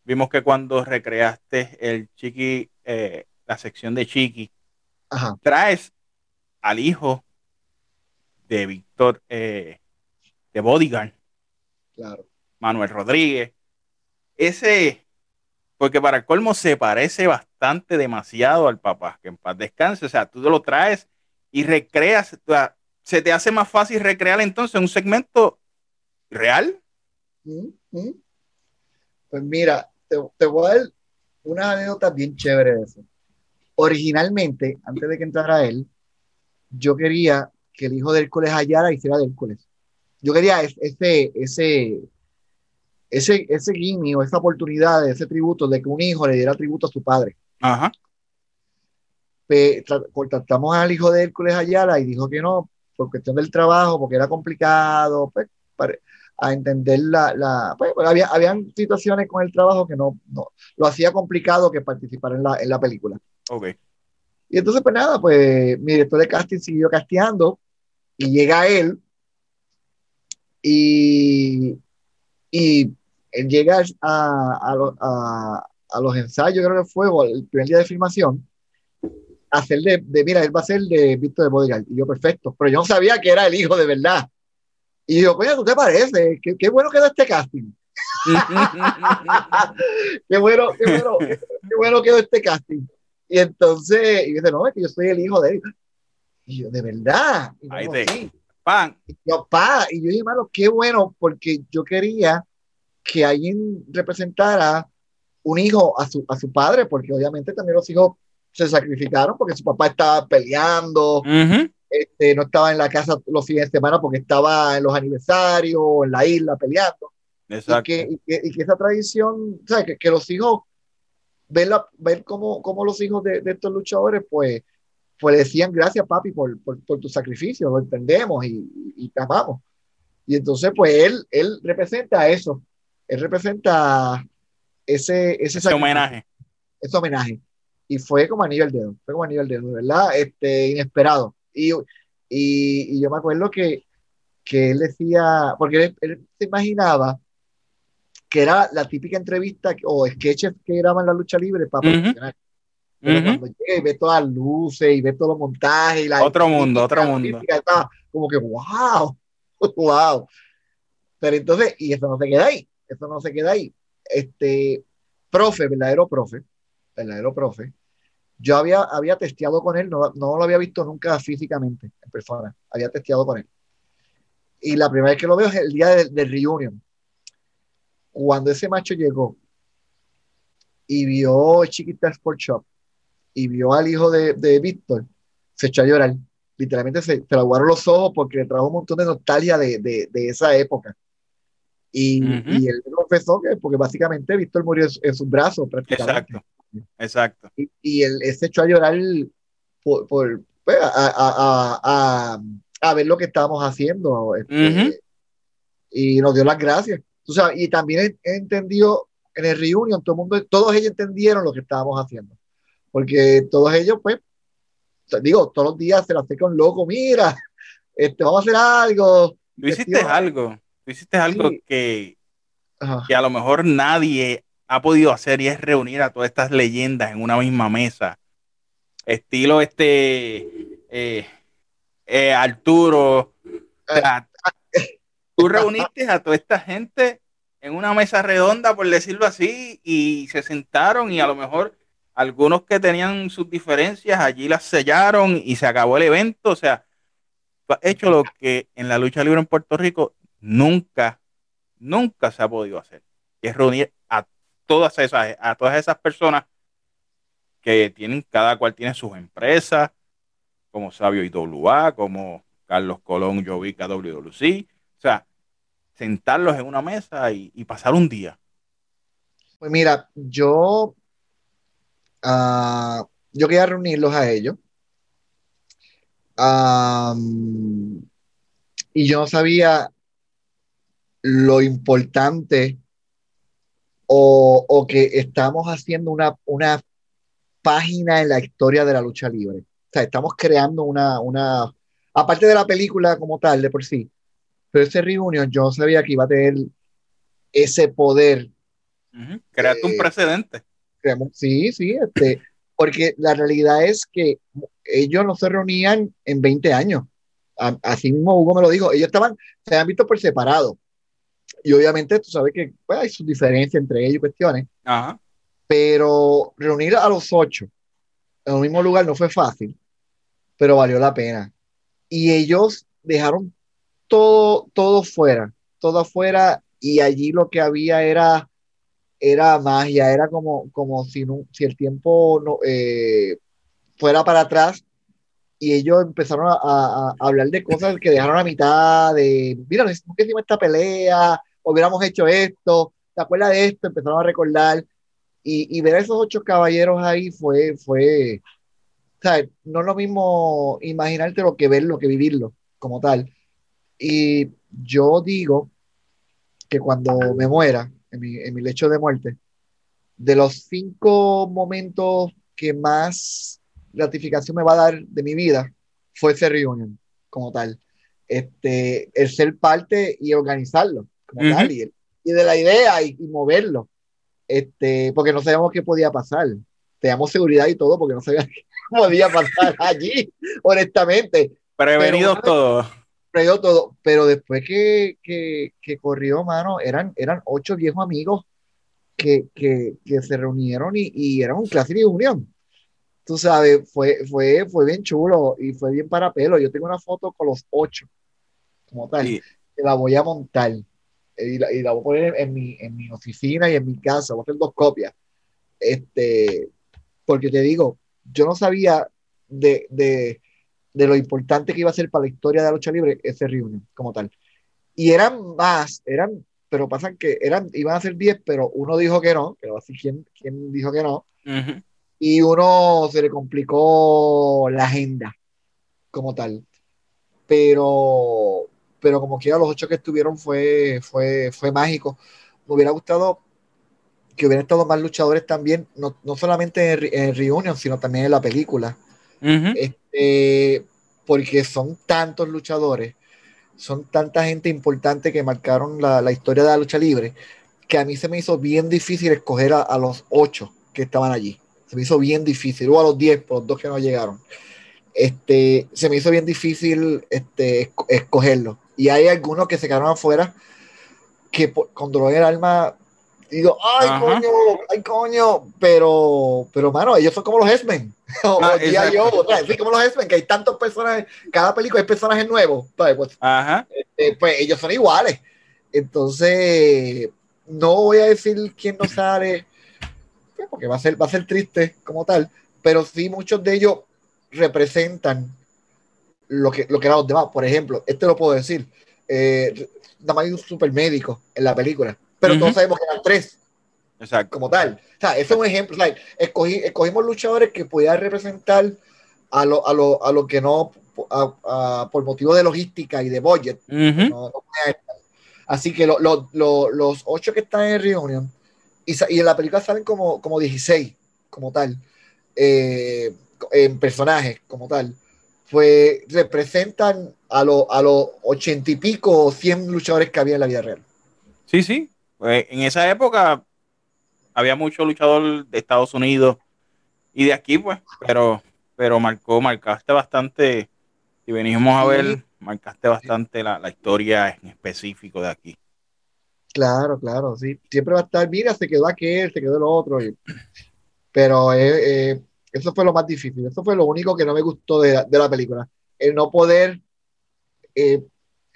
[SPEAKER 1] vimos que cuando recreaste el Chiqui, eh, la sección de Chiqui,
[SPEAKER 2] ajá,
[SPEAKER 1] traes al hijo de Víctor, eh, de Bodyguard,
[SPEAKER 2] claro.
[SPEAKER 1] Manuel Rodríguez. Ese, porque para colmo se parece bastante demasiado al papá, que en paz descanse. O sea, tú lo traes y recreas, se te hace más fácil recrear entonces un segmento real.
[SPEAKER 2] Ujú, ujú. Pues mira, te, te voy a dar una anécdota bien chévere de eso. Originalmente, antes de que entrara él, yo quería que el hijo de Hércules Ayala hiciera de Hércules. Yo quería es- ese, ese, ese, ese gimme o esa oportunidad, ese tributo de que un hijo le diera tributo a su padre.
[SPEAKER 1] Ajá.
[SPEAKER 2] Pe- tra- contactamos al hijo de Hércules Ayala y dijo que no, por cuestión del trabajo, porque era complicado, pues, pare- a entender la, la pues, había, habían situaciones con el trabajo que no, no lo hacía complicado que participar en la, en la película.
[SPEAKER 1] Ok.
[SPEAKER 2] Y entonces, pues nada, pues mi director de casting siguió casteando y llega él y, y él llega a, a, a- a los ensayos, creo que fue, o el primer día de filmación, hacer de, de, mira, él va a ser de Víctor de Bodyguard. Y yo, perfecto, pero yo no sabía que era el hijo de verdad. Y yo, coño, ¿tú te parece? Qué, qué bueno quedó este casting. Qué bueno, qué bueno, qué, bueno quedó este casting. Y entonces, y dice, no, es que yo soy el hijo de él. Y yo, de verdad.
[SPEAKER 1] Ahí te-
[SPEAKER 2] sí.
[SPEAKER 1] Pan.
[SPEAKER 2] Y yo, pa, y yo dije, hermano, qué bueno, porque yo quería que alguien representara un hijo a su, a su padre, porque obviamente también los hijos se sacrificaron porque su papá estaba peleando, este, no estaba en la casa los fines de semana porque estaba en los aniversarios, en la isla peleando y
[SPEAKER 1] Exacto.
[SPEAKER 2] que, y que, y que esa tradición, o sea, que, que los hijos, ver, la, ver cómo, cómo los hijos de, de estos luchadores, pues, pues decían gracias papi por, por, por tu sacrificio, lo entendemos y, y, te amamos. Y entonces pues él, él representa eso, él representa ese, ese,
[SPEAKER 1] homenaje.
[SPEAKER 2] Ese homenaje. Y fue como anillo al dedo, fue como anillo al dedo, ¿verdad? Este, inesperado. Y, y, y yo me acuerdo que, que él decía, porque él, se imaginaba que era la típica entrevista o sketches que graban la lucha libre para profesionales. Pero cuando llega y ve todas las luces y ve todo los montajes y la
[SPEAKER 1] otro mundo, otro mundo.
[SPEAKER 2] como que wow, wow. Pero entonces, y eso no se queda ahí, eso no se queda ahí. Este profe, verdadero profe, verdadero profe, yo había, había testeado con él, no, no lo había visto nunca físicamente, en persona, había testeado con él. Y la primera vez que lo veo es el día del de reunion. Cuando ese macho llegó y vio Chiquita Sport Shop y vio al hijo de, de Víctor, se echó a llorar. Literalmente se, se aguaron los ojos porque le trajo un montón de nostalgia de, de, de esa época. Y, y, él confesó que, porque básicamente Víctor murió en, en sus brazos prácticamente.
[SPEAKER 1] Exacto, exacto.
[SPEAKER 2] Y, y él, él, se echó a llorar por, por pues, a, a, a, a, ver lo que estábamos haciendo. Este, uh -huh. Y nos dio las gracias. Tú sabes, y también entendido en el reunion, todo el mundo, todos ellos entendieron lo que estábamos haciendo porque todos ellos, pues, digo, todos los días se la con loco, mira, este, vamos a hacer algo.
[SPEAKER 1] Tú hiciste algo, tú hiciste algo sí. que, que a lo mejor nadie ha podido hacer y es reunir a todas estas leyendas en una misma mesa. Estilo este eh, eh, Arturo. O sea, tú reuniste a toda esta gente en una mesa redonda, por decirlo así, y se sentaron y a lo mejor algunos que tenían sus diferencias allí las sellaron y se acabó el evento. O sea, ha hecho lo que en la lucha libre en Puerto Rico nunca, nunca se ha podido hacer. Y es reunir a todas esas, a todas esas personas que tienen, cada cual tiene sus empresas, como Sabio IWA, como Carlos Colón, Jovica, WWC. O sea, sentarlos en una mesa y pasar un día.
[SPEAKER 2] Pues mira, yo Uh, yo quería reunirlos a ellos. Um, y yo no sabía lo importante o, o, que estamos haciendo una, una página en la historia de la lucha libre. O sea, estamos creando una, una, aparte de la película como tal, de por sí, pero ese reunión yo no sabía que iba a tener ese poder.
[SPEAKER 1] Uh -huh. Creaste eh, un precedente.
[SPEAKER 2] Sí, sí, este, porque la realidad es que ellos no se reunían en 20 años. Así mismo Hugo me lo dijo, ellos estaban, se han visto por separado. Y obviamente tú sabes que pues, hay sus diferencias entre ellos, cuestiones.
[SPEAKER 1] Ajá.
[SPEAKER 2] Pero reunir a los ocho en el mismo lugar no fue fácil, pero valió la pena. Y ellos dejaron todo, todo fuera, todo afuera, y allí lo que había era era magia, era como, como si, si el tiempo no, eh, fuera para atrás y ellos empezaron a, hablar de cosas que dejaron a mitad, de, mira, no hicimos esta pelea, hubiéramos hecho esto, ¿te acuerdas de esto? Empezaron a recordar y, y ver a esos ocho caballeros ahí fue, fue, ¿sabes? No es lo mismo imaginarte lo que verlo, que vivirlo como tal. Y yo digo que cuando me muera, en mi, en mi lecho de muerte, de los cinco momentos que más gratificación me va a dar de mi vida, fue ese reunión como tal. Este, el ser parte y organizarlo como uh -huh. tal, y, y, de la idea y, y, moverlo, este, porque no sabíamos qué podía pasar. Teníamos seguridad y todo porque no sabíamos qué podía pasar allí, honestamente.
[SPEAKER 1] Prevenidos todos
[SPEAKER 2] todo, pero después que, que, que, corrió, mano, eran, eran ocho viejos amigos que, que, que se reunieron y, y eran un clase de unión. Tú sabes, fue, fue, fue bien chulo y fue bien para pelo. Yo tengo una foto con los ocho, como tal, sí. que la voy a montar y la, y la voy a poner en mi, en mi oficina y en mi casa. Voy a hacer dos copias. Este, porque te digo, yo no sabía de, de, de lo importante que iba a ser para la historia de la lucha libre ese reunion como tal. Y eran más, eran, pero pasan que eran, iban a ser 10, pero uno dijo que no, que así quién, quién dijo que no. Uh -huh. y uno se le complicó la agenda como tal. Pero, pero como quiera, los ocho que estuvieron fue, fue, fue mágico. Me hubiera gustado que hubieran estado más luchadores también, no, no solamente en, en, Reunion, sino también en la película. Uh -huh. este, porque son tantos luchadores, son tanta gente importante que marcaron la, historia de la lucha libre, que a mí se me hizo bien difícil escoger a, los ocho que estaban allí. Se me hizo bien difícil, o a los diez, por los dos que no llegaron. Este, se me hizo bien difícil este, escogerlo. Y hay algunos que se quedaron afuera que por, con dolor el alma digo, ay, Ajá. coño, ay, coño, pero, pero, mano, ellos son como los X-Men. o ah, yo, sí, como los X-Men, que hay tantos personajes, cada película hay personajes nuevos, pues,
[SPEAKER 1] Ajá.
[SPEAKER 2] Eh, pues ellos son iguales. Entonces, no voy a decir quién no sale, pues, porque va a ser, va a ser triste como tal, pero sí muchos de ellos representan lo que, lo que eran los demás. Por ejemplo, este lo puedo decir, eh, nada más hay un super médico en la película pero uh -huh. todos sabemos que eran tres.
[SPEAKER 1] Exacto.
[SPEAKER 2] Como tal. O sea, ese es un ejemplo. O sea, escogí, escogimos luchadores que pudieran representar a lo, a lo, a lo que no, a, a, por motivo de logística y de budget. Uh -huh. no, no Así que lo, lo, los ocho que están en Reunion y, y, en la película salen como, como 16, como tal, eh, en personajes, como tal, pues representan a los a los ochenta y pico o cien luchadores que había en la vida real.
[SPEAKER 1] Sí, sí, en esa época había mucho luchador de Estados Unidos y de aquí, pues, pero, pero marcó, marcaste bastante, si venimos a ver, marcaste bastante la, la, historia en específico de aquí.
[SPEAKER 2] Claro, claro, sí. Siempre va a estar, mira, se quedó aquel, se quedó el otro. Y, pero eh, eh, eso fue lo más difícil. Eso fue lo único que no me gustó de, de la película. El no poder eh,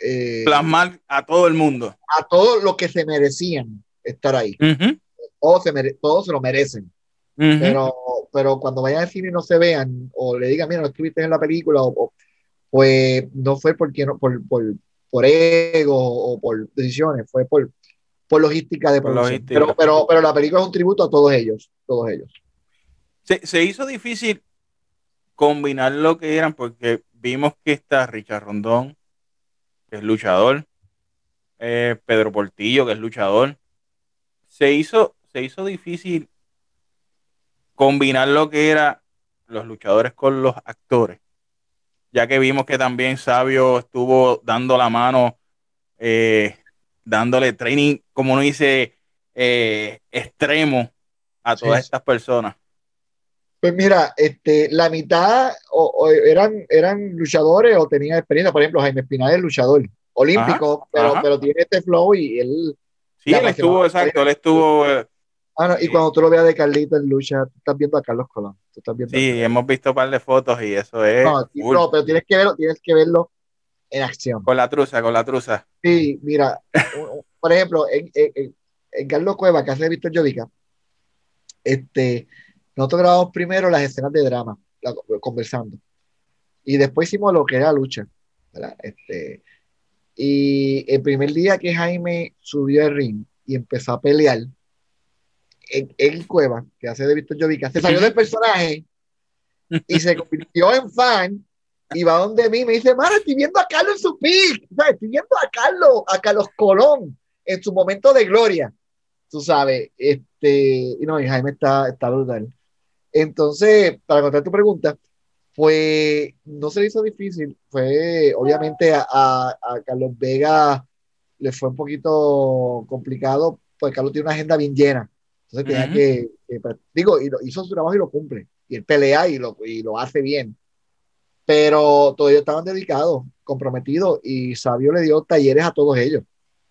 [SPEAKER 1] eh, plasmar a todo el mundo.
[SPEAKER 2] A todos los que se merecían estar ahí. Uh -huh. todos, se mere todos se lo merecen. Uh -huh. pero, pero cuando vayan al cine y no se vean, o le digan, mira, no estuviste en la película, o, o, pues no fue porque no, por, por, por ego o por decisiones, fue por, por logística de producción. Logística. Pero, pero, pero la película es un tributo a todos ellos, todos ellos.
[SPEAKER 1] Se, se hizo difícil combinar lo que eran porque vimos que está Richard Rondón, que es luchador, eh, Pedro Portillo, que es luchador. Se hizo, se hizo difícil combinar lo que era los luchadores con los actores, ya que vimos que también Sabio estuvo dando la mano, eh, dándole training, como uno dice, eh, extremo a todas sí. estas personas.
[SPEAKER 2] Pues mira, este, la mitad o, o eran, eran luchadores o tenían experiencia. Por ejemplo, Jaime Espinal es luchador olímpico, ajá, pero, ajá. pero tiene este flow y él.
[SPEAKER 1] Sí, él estuvo, exacto, él estuvo.
[SPEAKER 2] Ah, no, y cuando tú lo veas de Carlito en lucha, tú estás viendo a Carlos Colón. Tú estás viendo
[SPEAKER 1] sí, hemos visto un par de fotos y eso es.
[SPEAKER 2] No, no, pero tienes que verlo, tienes que verlo en acción.
[SPEAKER 1] Con la truza, con la truza.
[SPEAKER 2] Sí, mira, por ejemplo, en, en, en, Carlos Cueva, que hace Víctor Llovica, este nosotros grabamos primero las escenas de drama, conversando. Y después hicimos lo que era lucha. Este, y el primer día que Jaime subió al ring y empezó a pelear, en, Cueva, que hace de Víctor Jovica, se salió del personaje y se convirtió en fan y va donde mí me dice, Mara, estoy viendo a Carlos en su pick, estoy viendo a Carlos, a Carlos Colón en su momento de gloria, tú sabes, este, y no, Jaime está, está brutal. Entonces, para contestar tu pregunta, pues no se le hizo difícil. Fue, obviamente, a, a, a, Carlos Vega le fue un poquito complicado, pues Carlos tiene una agenda bien llena. Entonces tenía uh -huh. que, que, pues, digo, hizo su trabajo y lo cumple. Y él pelea y lo, y lo hace bien. Pero todos ellos estaban dedicados, comprometidos, y Sabio le dio talleres a todos ellos.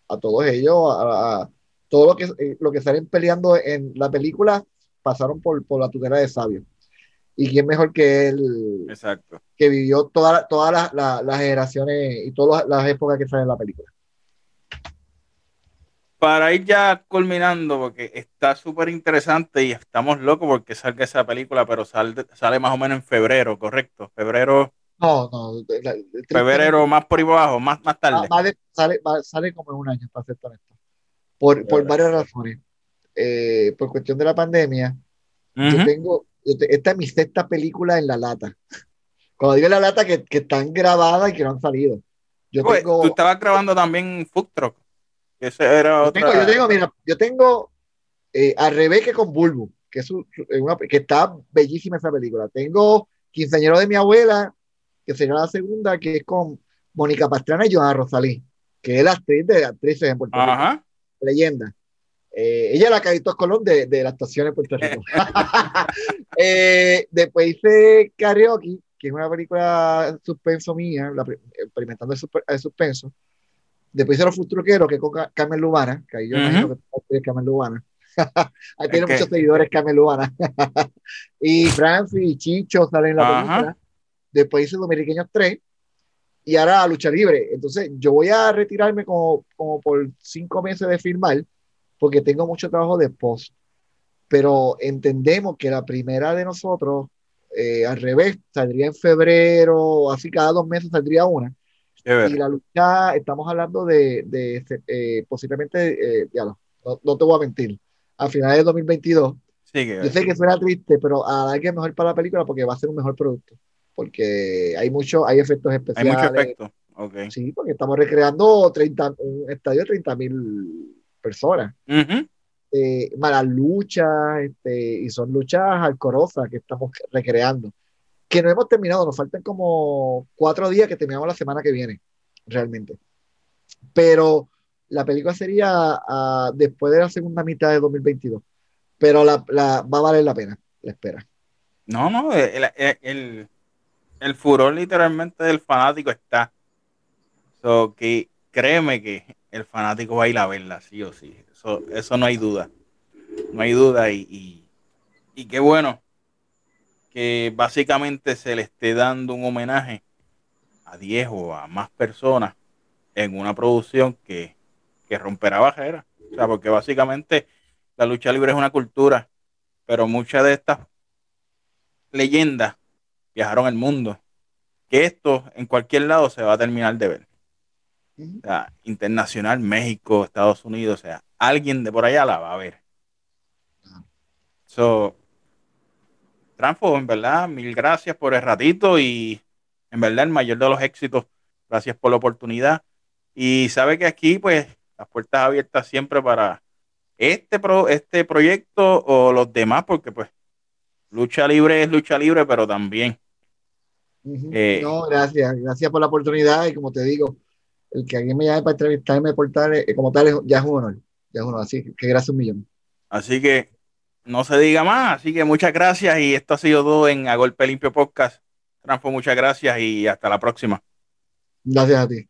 [SPEAKER 2] A todos ellos, a, a todo lo que, eh, lo que salen peleando en la película pasaron por, por la tutela de Sabio. Y quién mejor que él,
[SPEAKER 1] Exacto.
[SPEAKER 2] que vivió todas toda las la, la generaciones y todas las épocas que salen en la película.
[SPEAKER 1] Para ir ya culminando, porque está súper interesante y estamos locos porque salga esa película, pero sale, sale más o menos en febrero, ¿correcto? Febrero.
[SPEAKER 2] No, no.
[SPEAKER 1] La, febrero más por ahí abajo, más, más tarde.
[SPEAKER 2] Vale, sale, sale como en un año, para ser honesto. Por, por varias razones eh, por cuestión de la pandemia, Yo tengo, esta es mi sexta película en la lata. Cuando digo en la lata, que, que están grabadas y que no han salido.
[SPEAKER 1] Yo tengo, tú estabas grabando también Food Truck. Ese era
[SPEAKER 2] yo, tengo, yo tengo, mira, yo tengo eh, a Rebeca con Bulbu, que, es una, que está bellísima esa película. Tengo Quinceañero de mi abuela, que será la segunda, que es con Mónica Pastrana y Joana Rosalí, que es la actriz de actrices en Puerto Rico. Leyenda. Eh, ella es la Carlitos Colón de, de la estación en Puerto Rico. eh, después hice Karaoke, que es una película de suspenso mía, experimentando el, suspenso. Después hice Los Futruqueros, que es con Carmen Lubana, que ahí yo imagino que es Carmen Lubana. ahí tiene muchos seguidores Carmen Lubana. y Francis y Chicho salen en la película. Después hice Dominiqueños 3 y ahora lucha libre. Entonces, yo voy a retirarme como, como por cinco meses de filmar porque tengo mucho trabajo de post. Pero entendemos que la primera de nosotros, eh, al revés, saldría en febrero, así cada dos meses saldría una. Y la lucha, estamos hablando de, de eh, posiblemente, eh, ya no, no, te voy a mentir, a finales de 2022. yo sé que suena triste, pero a la que es mejor para la película porque va a ser un mejor producto. Porque hay mucho, hay efectos especiales. Hay mucho efecto. Okay. Sí, porque estamos recreando 30, un estadio de 30 mil personas. Eh, malas luchas, este, y son luchas alcorosas que estamos recreando. Que no hemos terminado, nos faltan como cuatro días que terminamos la semana que viene, realmente. Pero la película sería ah, después de la segunda mitad de 2022. Pero la, va a valer la pena, la espera.
[SPEAKER 1] No, no, el, el, el furor literalmente del fanático está. So, que créeme que el fanático va a ir a verla, sí o sí. Eso, eso no hay duda. No hay duda. Y, y, qué bueno que básicamente se le esté dando un homenaje a 10 o a más personas en una producción que, que romperá barreras. O sea, porque básicamente la lucha libre es una cultura, pero muchas de estas leyendas viajaron el mundo. Que esto en cualquier lado se va a terminar de ver internacional, México, Estados Unidos, o sea, alguien de por allá la va a ver. So, Transfo, en verdad, mil gracias por el ratito y en verdad el mayor de los éxitos. Gracias por la oportunidad. Y sabe que aquí, pues, las puertas abiertas siempre para este, pro, este proyecto o los demás, porque pues lucha libre es lucha libre, pero también.
[SPEAKER 2] Eh, no, gracias, gracias por la oportunidad y como te digo, el que alguien me llame para entrevistarme por tal, eh, como tal, ya es un honor. Ya es un honor. Así que gracias un millón.
[SPEAKER 1] Así que no se diga más. Así que muchas gracias. Y esto ha sido todo en A Golpe Limpio Podcast. Transfo, muchas gracias y hasta la próxima.
[SPEAKER 2] Gracias a ti.